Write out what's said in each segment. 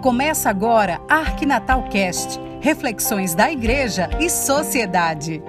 Começa agora Arquinatal Cast, reflexões da igreja e sociedade.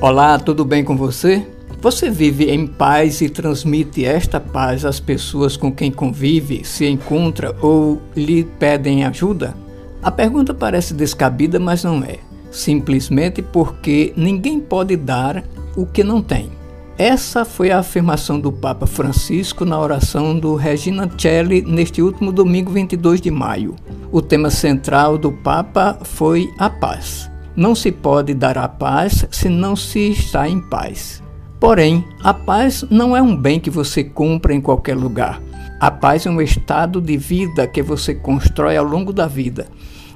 Olá, tudo bem com você? Você vive em paz e transmite esta paz às pessoas com quem convive, se encontra ou lhe pedem ajuda? A pergunta parece descabida, mas não é. Simplesmente porque ninguém pode dar o que não tem. Essa foi a afirmação do Papa Francisco na oração do Regina Celli neste último domingo 22 de maio. O tema central do Papa foi a paz. Não se pode dar a paz se não se está em paz. Porém, a paz não é um bem que você compra em qualquer lugar. A paz é um estado de vida que você constrói ao longo da vida.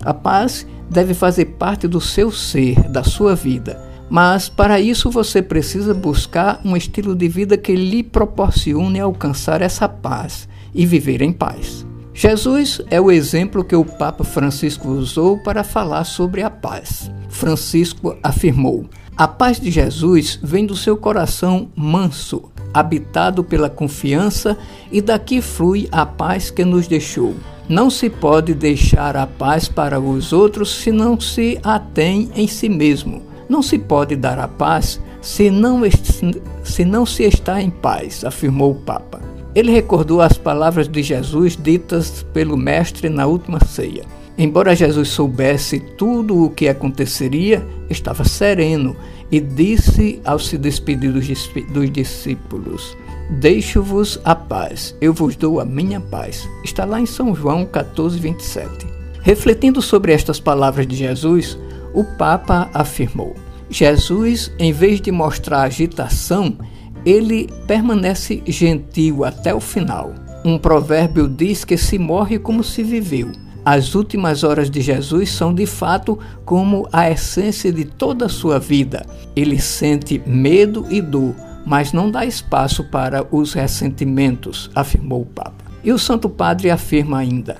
A paz deve fazer parte do seu ser, da sua vida mas para isso você precisa buscar um estilo de vida que lhe proporcione alcançar essa paz e viver em paz. Jesus é o exemplo que o Papa Francisco usou para falar sobre a paz. Francisco afirmou: A paz de Jesus vem do seu coração manso, habitado pela confiança, e daqui flui a paz que nos deixou. Não se pode deixar a paz para os outros se não se atém em si mesmo não se pode dar a paz se não, se não se está em paz, afirmou o Papa. Ele recordou as palavras de Jesus ditas pelo Mestre na última ceia. Embora Jesus soubesse tudo o que aconteceria, estava sereno e disse ao se despedir dos, discípulos: Deixo-vos a paz, eu vos dou a minha paz. Está lá em São João 14, 27. Refletindo sobre estas palavras de Jesus, o Papa afirmou: Jesus, em vez de mostrar agitação, ele permanece gentil até o final. Um provérbio diz que se morre como se viveu. As últimas horas de Jesus são de fato como a essência de toda a sua vida. Ele sente medo e dor, mas não dá espaço para os ressentimentos, afirmou o Papa. E o Santo Padre afirma ainda: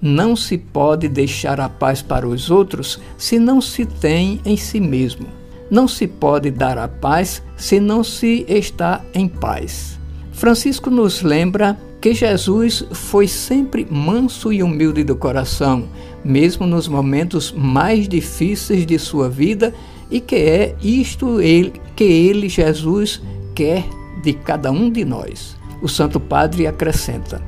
não se pode deixar a paz para os outros se não se tem em si mesmo. Não se pode dar a paz se não se está em paz. Francisco nos lembra que Jesus foi sempre manso e humilde do coração, mesmo nos momentos mais difíceis de sua vida, e que é isto ele, que ele, Jesus, quer de cada um de nós. O Santo Padre acrescenta: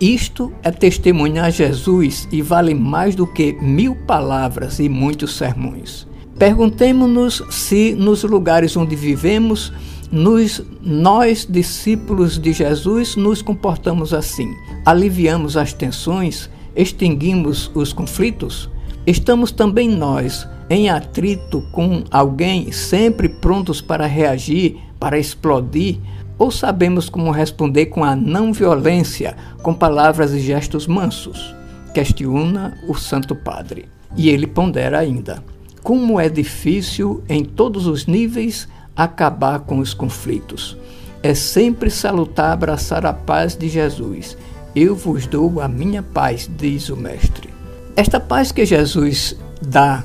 isto é testemunhar Jesus e vale mais do que mil palavras e muitos sermões. Perguntemos-nos se nos lugares onde vivemos, nos, nós, discípulos de Jesus, nos comportamos assim. Aliviamos as tensões, extinguimos os conflitos? Estamos também nós em atrito com alguém, sempre prontos para reagir, para explodir, ou sabemos como responder com a não violência, com palavras e gestos mansos? Questiona o Santo Padre. E ele pondera ainda: como é difícil, em todos os níveis, acabar com os conflitos. É sempre salutar abraçar a paz de Jesus. Eu vos dou a minha paz, diz o Mestre. Esta paz que Jesus dá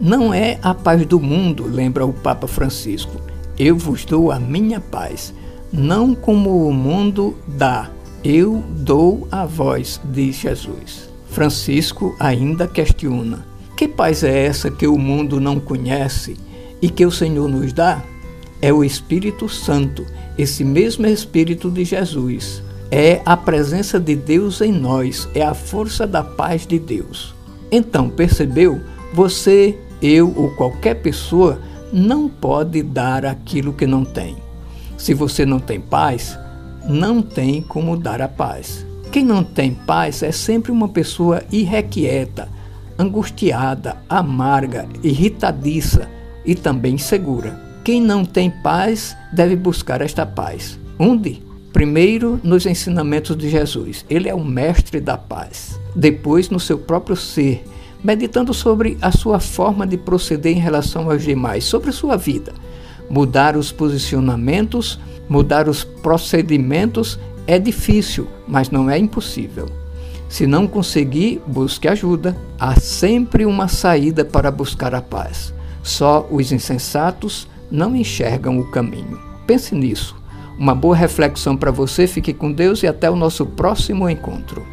não é a paz do mundo, lembra o Papa Francisco. Eu vos dou a minha paz não como o mundo dá, eu dou a vós, diz Jesus. Francisco ainda questiona: que paz é essa que o mundo não conhece e que o Senhor nos dá? É o Espírito Santo, esse mesmo Espírito de Jesus. É a presença de Deus em nós, é a força da paz de Deus. Então, percebeu? Você, eu ou qualquer pessoa não pode dar aquilo que não tem. Se você não tem paz, não tem como dar a paz. Quem não tem paz é sempre uma pessoa irrequieta, angustiada, amarga, irritadiça e também insegura. Quem não tem paz deve buscar esta paz. Onde? Primeiro, nos ensinamentos de Jesus. Ele é o mestre da paz. Depois, no seu próprio ser, meditando sobre a sua forma de proceder em relação aos demais, sobre sua vida Mudar os posicionamentos, mudar os procedimentos é difícil, mas não é impossível. Se não conseguir, busque ajuda. Há sempre uma saída para buscar a paz. Só os insensatos não enxergam o caminho. Pense nisso. Uma boa reflexão para você, fique com Deus e até o nosso próximo encontro.